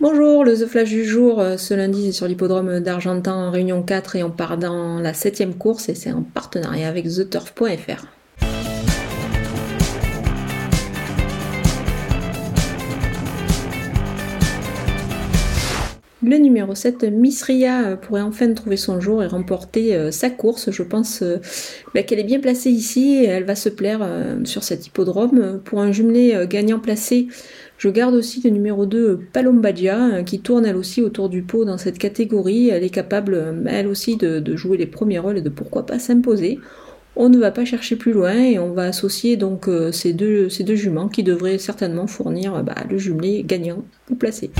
Bonjour, le The Flash du jour, euh, ce lundi c'est sur l'hippodrome d'Argentan en Réunion 4 et on part dans la septième course et c'est en partenariat avec TheTurf.fr. Le numéro 7, Miss Ria, euh, pourrait enfin trouver son jour et remporter euh, sa course. Je pense bah, qu'elle est bien placée ici et elle va se plaire sur cet hippodrome. Pour un jumelé gagnant placé, je garde aussi le numéro 2 Palombadia euh, qui tourne elle aussi autour du pot dans cette catégorie. Elle est capable euh, elle aussi de, jouer les premiers rôles et de pourquoi pas s'imposer. On ne va pas chercher plus loin et on va associer donc euh, ces deux, ces deux juments qui devraient certainement fournir bah, le jumelé gagnant ou placé.